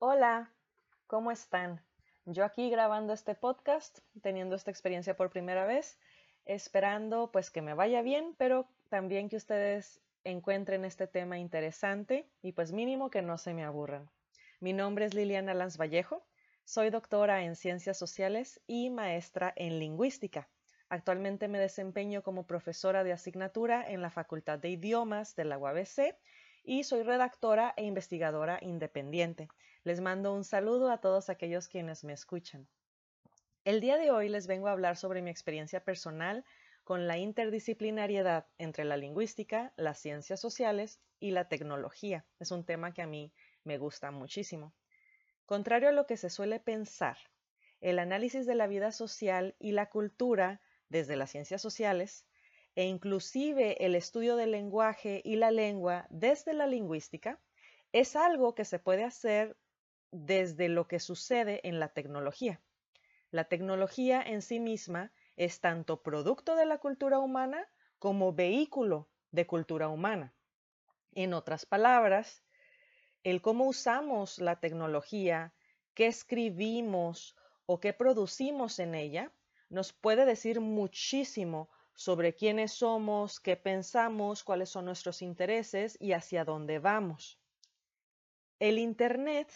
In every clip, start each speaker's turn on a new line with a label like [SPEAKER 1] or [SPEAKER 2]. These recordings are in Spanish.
[SPEAKER 1] Hola, ¿cómo están? Yo aquí grabando este podcast, teniendo esta experiencia por primera vez, esperando pues que me vaya bien, pero también que ustedes encuentren este tema interesante y pues mínimo que no se me aburran. Mi nombre es Liliana Lanz Vallejo, soy doctora en Ciencias Sociales y maestra en Lingüística. Actualmente me desempeño como profesora de asignatura en la Facultad de Idiomas de la UABC y soy redactora e investigadora independiente. Les mando un saludo a todos aquellos quienes me escuchan. El día de hoy les vengo a hablar sobre mi experiencia personal con la interdisciplinariedad entre la lingüística, las ciencias sociales y la tecnología. Es un tema que a mí me gusta muchísimo. Contrario a lo que se suele pensar, el análisis de la vida social y la cultura desde las ciencias sociales e inclusive el estudio del lenguaje y la lengua desde la lingüística es algo que se puede hacer desde lo que sucede en la tecnología. La tecnología en sí misma es tanto producto de la cultura humana como vehículo de cultura humana. En otras palabras, el cómo usamos la tecnología, qué escribimos o qué producimos en ella, nos puede decir muchísimo sobre quiénes somos, qué pensamos, cuáles son nuestros intereses y hacia dónde vamos. El Internet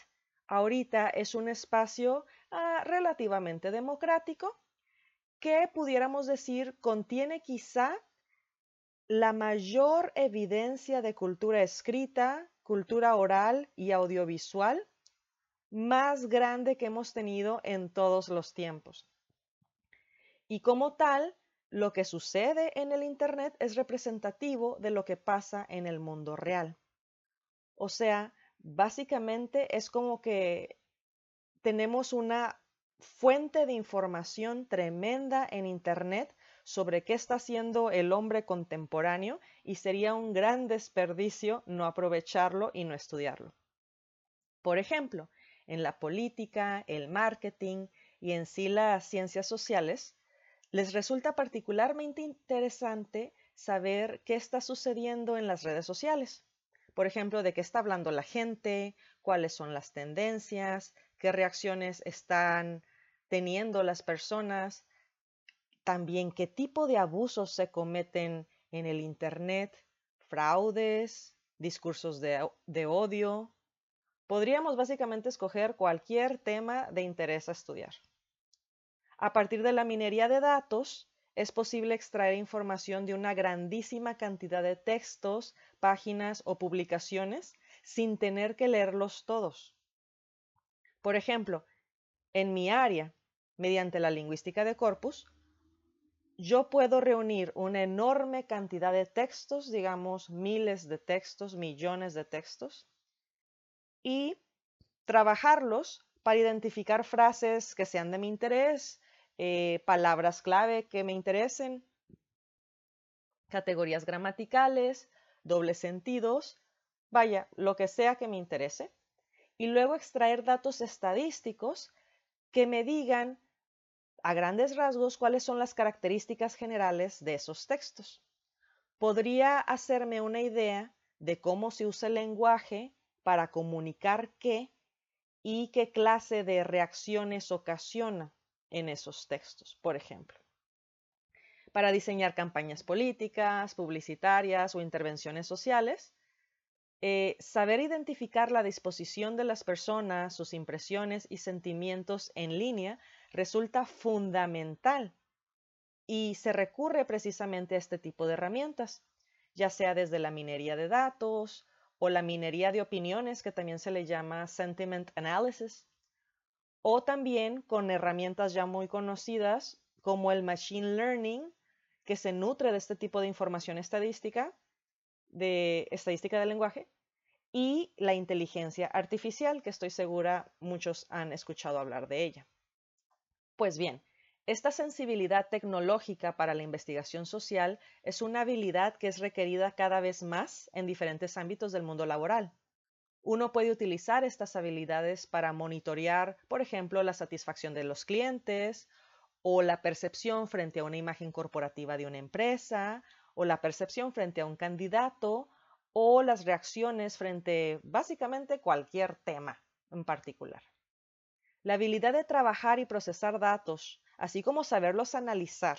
[SPEAKER 1] ahorita es un espacio ah, relativamente democrático que pudiéramos decir contiene quizá la mayor evidencia de cultura escrita, cultura oral y audiovisual más grande que hemos tenido en todos los tiempos. Y como tal, lo que sucede en el Internet es representativo de lo que pasa en el mundo real. O sea, básicamente es como que tenemos una fuente de información tremenda en Internet sobre qué está haciendo el hombre contemporáneo y sería un gran desperdicio no aprovecharlo y no estudiarlo. Por ejemplo, en la política, el marketing y en sí las ciencias sociales, les resulta particularmente interesante saber qué está sucediendo en las redes sociales. Por ejemplo, de qué está hablando la gente, cuáles son las tendencias, qué reacciones están teniendo las personas, también qué tipo de abusos se cometen en el Internet, fraudes, discursos de, de odio. Podríamos básicamente escoger cualquier tema de interés a estudiar. A partir de la minería de datos, es posible extraer información de una grandísima cantidad de textos, páginas o publicaciones sin tener que leerlos todos. Por ejemplo, en mi área, mediante la lingüística de corpus, yo puedo reunir una enorme cantidad de textos, digamos miles de textos, millones de textos, y trabajarlos para identificar frases que sean de mi interés, eh, palabras clave que me interesen, categorías gramaticales, dobles sentidos, vaya, lo que sea que me interese, y luego extraer datos estadísticos que me digan a grandes rasgos cuáles son las características generales de esos textos. Podría hacerme una idea de cómo se usa el lenguaje para comunicar qué y qué clase de reacciones ocasiona en esos textos, por ejemplo. Para diseñar campañas políticas, publicitarias o intervenciones sociales, eh, saber identificar la disposición de las personas, sus impresiones y sentimientos en línea resulta fundamental y se recurre precisamente a este tipo de herramientas, ya sea desde la minería de datos o la minería de opiniones, que también se le llama sentiment analysis, o también con herramientas ya muy conocidas como el machine learning, que se nutre de este tipo de información estadística, de estadística del lenguaje, y la inteligencia artificial, que estoy segura muchos han escuchado hablar de ella. Pues bien, esta sensibilidad tecnológica para la investigación social es una habilidad que es requerida cada vez más en diferentes ámbitos del mundo laboral. Uno puede utilizar estas habilidades para monitorear, por ejemplo, la satisfacción de los clientes o la percepción frente a una imagen corporativa de una empresa o la percepción frente a un candidato o las reacciones frente básicamente cualquier tema en particular. La habilidad de trabajar y procesar datos, así como saberlos analizar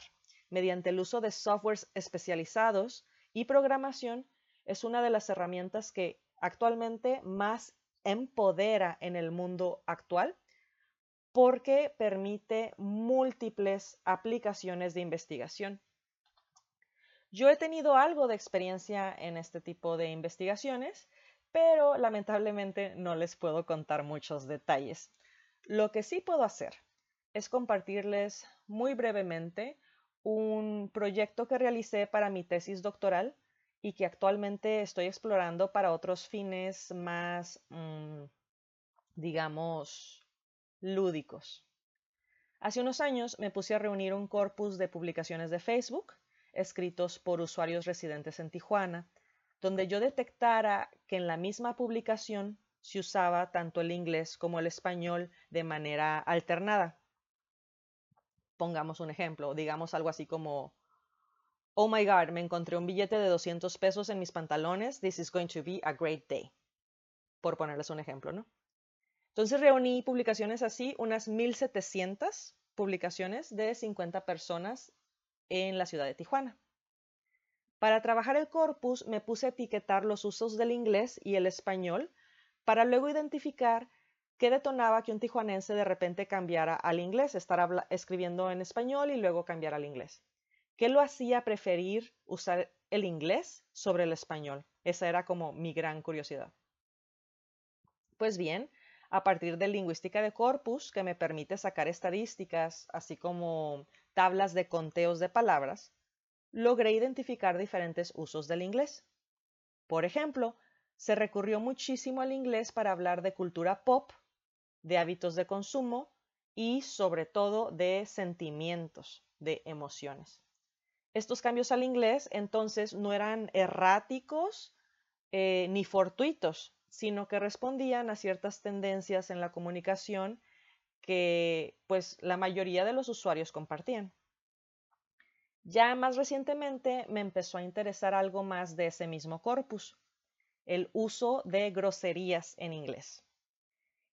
[SPEAKER 1] mediante el uso de softwares especializados y programación, es una de las herramientas que actualmente más empodera en el mundo actual porque permite múltiples aplicaciones de investigación. Yo he tenido algo de experiencia en este tipo de investigaciones, pero lamentablemente no les puedo contar muchos detalles. Lo que sí puedo hacer es compartirles muy brevemente un proyecto que realicé para mi tesis doctoral y que actualmente estoy explorando para otros fines más, mm, digamos, lúdicos. Hace unos años me puse a reunir un corpus de publicaciones de Facebook escritos por usuarios residentes en Tijuana, donde yo detectara que en la misma publicación se usaba tanto el inglés como el español de manera alternada. Pongamos un ejemplo, digamos algo así como Oh my God, me encontré un billete de 200 pesos en mis pantalones. This is going to be a great day. Por ponerles un ejemplo, ¿no? Entonces reuní publicaciones así, unas 1700 publicaciones de 50 personas en la ciudad de Tijuana. Para trabajar el corpus me puse a etiquetar los usos del inglés y el español para luego identificar qué detonaba que un tijuanense de repente cambiara al inglés, estar escribiendo en español y luego cambiar al inglés. ¿Qué lo hacía preferir usar el inglés sobre el español? Esa era como mi gran curiosidad. Pues bien, a partir de lingüística de corpus, que me permite sacar estadísticas, así como tablas de conteos de palabras, logré identificar diferentes usos del inglés. Por ejemplo, se recurrió muchísimo al inglés para hablar de cultura pop, de hábitos de consumo y sobre todo de sentimientos, de emociones. Estos cambios al inglés entonces no eran erráticos eh, ni fortuitos, sino que respondían a ciertas tendencias en la comunicación que pues la mayoría de los usuarios compartían. Ya más recientemente me empezó a interesar algo más de ese mismo corpus, el uso de groserías en inglés.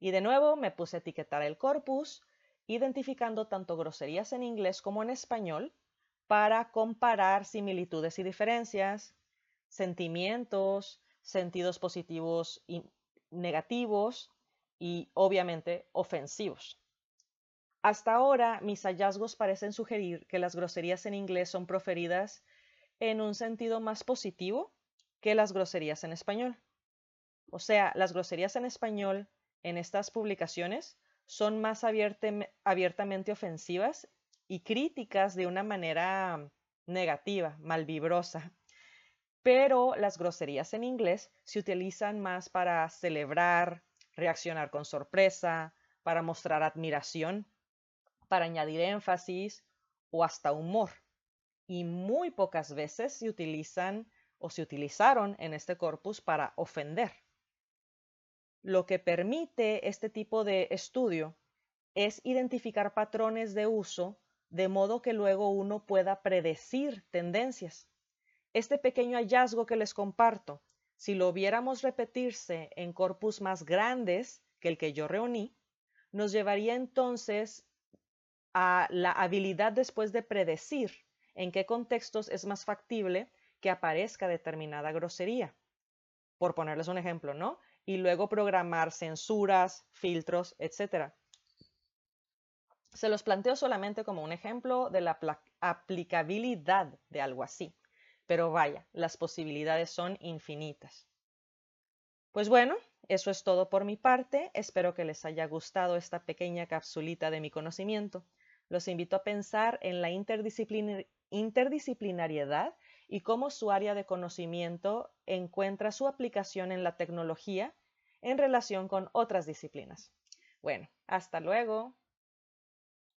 [SPEAKER 1] Y de nuevo me puse a etiquetar el corpus, identificando tanto groserías en inglés como en español, para comparar similitudes y diferencias, sentimientos, sentidos positivos y negativos y obviamente ofensivos. Hasta ahora, mis hallazgos parecen sugerir que las groserías en inglés son proferidas en un sentido más positivo que las groserías en español. O sea, las groserías en español en estas publicaciones son más abiertamente ofensivas y críticas de una manera negativa, malvibrosa. Pero las groserías en inglés se utilizan más para celebrar, reaccionar con sorpresa, para mostrar admiración, para añadir énfasis o hasta humor. Y muy pocas veces se utilizan o se utilizaron en este corpus para ofender. Lo que permite este tipo de estudio es identificar patrones de uso de modo que luego uno pueda predecir tendencias. Este pequeño hallazgo que les comparto, si lo viéramos repetirse en corpus más grandes que el que yo reuní, nos llevaría entonces a la habilidad después de predecir en qué contextos es más factible que aparezca determinada grosería. Por ponerles un ejemplo, ¿no? Y luego programar censuras, filtros, etc. Se los planteo solamente como un ejemplo de la aplicabilidad de algo así. Pero vaya, las posibilidades son infinitas. Pues bueno, eso es todo por mi parte. Espero que les haya gustado esta pequeña capsulita de mi conocimiento. Los invito a pensar en la interdisciplinariedad y cómo su área de conocimiento encuentra su aplicación en la tecnología en relación con otras disciplinas. Bueno, hasta luego.